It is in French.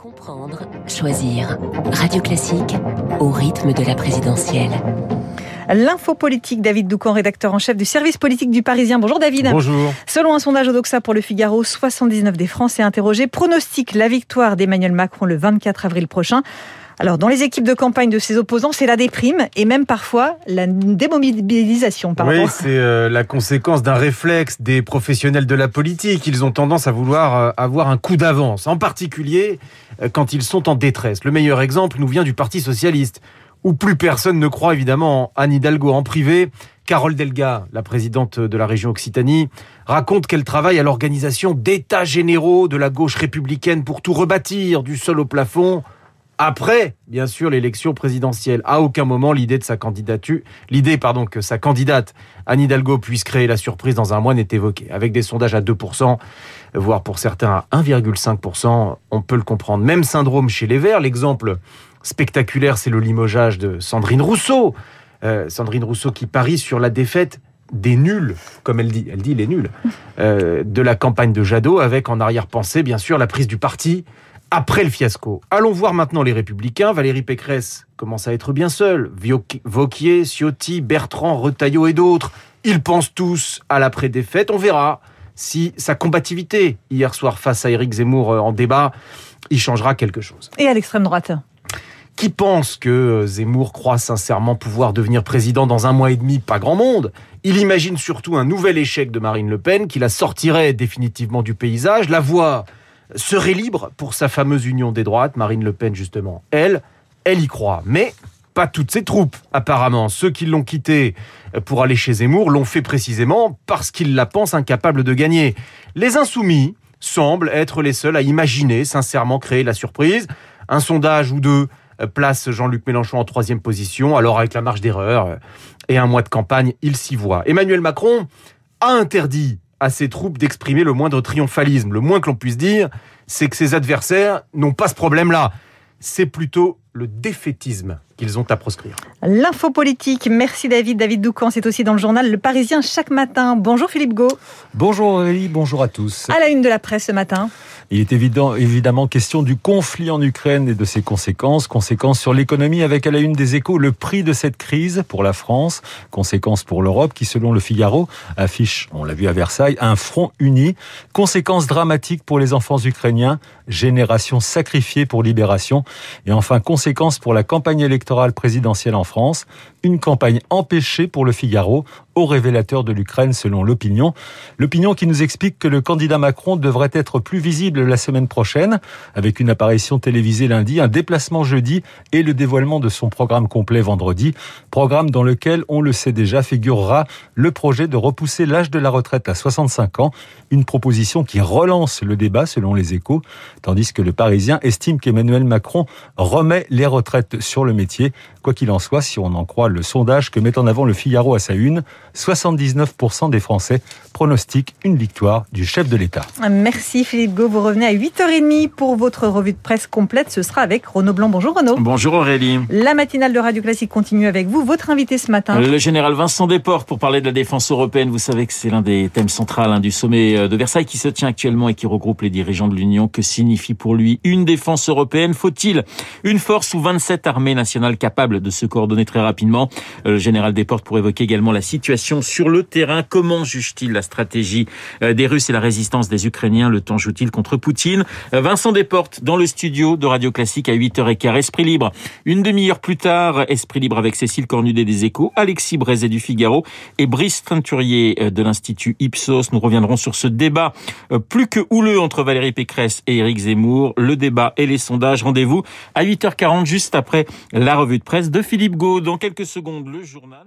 Comprendre, choisir. Radio Classique au rythme de la présidentielle. L'info politique, David Doucan, rédacteur en chef du service politique du Parisien. Bonjour David. Bonjour. Selon un sondage Odoxa pour le Figaro, 79 des Français interrogés pronostiquent la victoire d'Emmanuel Macron le 24 avril prochain. Alors, dans les équipes de campagne de ses opposants, c'est la déprime et même parfois la démobilisation. Oui, c'est euh, la conséquence d'un réflexe des professionnels de la politique. Ils ont tendance à vouloir euh, avoir un coup d'avance, en particulier euh, quand ils sont en détresse. Le meilleur exemple nous vient du Parti socialiste, où plus personne ne croit évidemment Anne Hidalgo en privé. Carole Delga, la présidente de la région Occitanie, raconte qu'elle travaille à l'organisation d'états généraux de la gauche républicaine pour tout rebâtir du sol au plafond après, bien sûr, l'élection présidentielle. À aucun moment, l'idée de sa candidature, l'idée, pardon, que sa candidate Anne Hidalgo puisse créer la surprise dans un mois n'est évoquée. Avec des sondages à 2%, voire pour certains à 1,5%, on peut le comprendre. Même syndrome chez les Verts. L'exemple spectaculaire, c'est le limogeage de Sandrine Rousseau. Euh, Sandrine Rousseau qui parie sur la défaite des nuls, comme elle dit, elle les nuls, euh, de la campagne de Jadot, avec en arrière-pensée, bien sûr, la prise du parti après le fiasco. Allons voir maintenant les Républicains. Valérie Pécresse commence à être bien seule. Vauquier, Ciotti, Bertrand, Retailleau et d'autres. Ils pensent tous à l'après-défaite. On verra si sa combativité hier soir face à Éric Zemmour euh, en débat, y changera quelque chose. Et à l'extrême droite qui pense que Zemmour croit sincèrement pouvoir devenir président dans un mois et demi? Pas grand monde. Il imagine surtout un nouvel échec de Marine Le Pen qui la sortirait définitivement du paysage. La voix serait libre pour sa fameuse union des droites. Marine Le Pen, justement, elle, elle y croit. Mais pas toutes ses troupes, apparemment. Ceux qui l'ont quitté pour aller chez Zemmour l'ont fait précisément parce qu'ils la pensent incapable de gagner. Les insoumis semblent être les seuls à imaginer sincèrement créer la surprise. Un sondage ou deux place Jean-Luc Mélenchon en troisième position, alors avec la marge d'erreur et un mois de campagne, il s'y voit. Emmanuel Macron a interdit à ses troupes d'exprimer le moindre triomphalisme. Le moins que l'on puisse dire, c'est que ses adversaires n'ont pas ce problème-là. C'est plutôt le défaitisme qu'ils ont à proscrire. L'info politique. Merci David. David Doucan, c'est aussi dans le journal Le Parisien chaque matin. Bonjour Philippe Gau. Bonjour Aurélie, bonjour à tous. À la une de la presse ce matin. Il est évident, évidemment question du conflit en Ukraine et de ses conséquences. Conséquences sur l'économie avec à la une des échos le prix de cette crise pour la France. Conséquences pour l'Europe qui, selon le Figaro, affiche, on l'a vu à Versailles, un front uni. Conséquences dramatiques pour les enfants ukrainiens. Génération sacrifiée pour libération. Et enfin, conséquences pour la campagne électorale présidentielle en France. Une campagne empêchée pour le Figaro au révélateur de l'Ukraine selon l'opinion. L'opinion qui nous explique que le candidat Macron devrait être plus visible la semaine prochaine, avec une apparition télévisée lundi, un déplacement jeudi et le dévoilement de son programme complet vendredi. Programme dans lequel, on le sait déjà, figurera le projet de repousser l'âge de la retraite à 65 ans, une proposition qui relance le débat selon les échos, tandis que le Parisien estime qu'Emmanuel Macron remet les retraites sur le métier. Quoi qu'il en soit, si on en croit le sondage que met en avant le Figaro à sa une, 79% des Français pronostiquent une victoire du chef de l'État. Merci Philippe Gau. Vous revenez à 8h30 pour votre revue de presse complète. Ce sera avec Renaud Blanc. Bonjour Renaud. Bonjour Aurélie. La matinale de Radio Classique continue avec vous. Votre invité ce matin. Le général Vincent Desportes pour parler de la défense européenne. Vous savez que c'est l'un des thèmes centraux hein, du sommet euh, de Versailles qui se tient actuellement et qui regroupe les dirigeants de l'Union. Que signifie pour lui une défense européenne? Faut-il une force ou 27 armées nationales capables de se coordonner très rapidement? Euh, Le général Desportes pour évoquer également la situation sur le terrain. Comment juge-t-il la stratégie euh, des Russes et la résistance des Ukrainiens Le temps joue-t-il contre Poutine? Euh, Vincent Desportes dans le studio de Radio Classique à 8h15. Esprit libre. Une demi-heure plus tard, Esprit libre avec Cécile Cornudet des Échos, Alexis Brézet du Figaro et Brice Teinturier euh, de l'Institut Ipsos. Nous reviendrons sur ce débat plus que houleux entre Valérie Pécresse et Éric Zemmour. Le débat et les sondages. Rendez-vous à 8h40 juste après la revue de presse de Philippe Gau. Dans quelques secondes, le journal.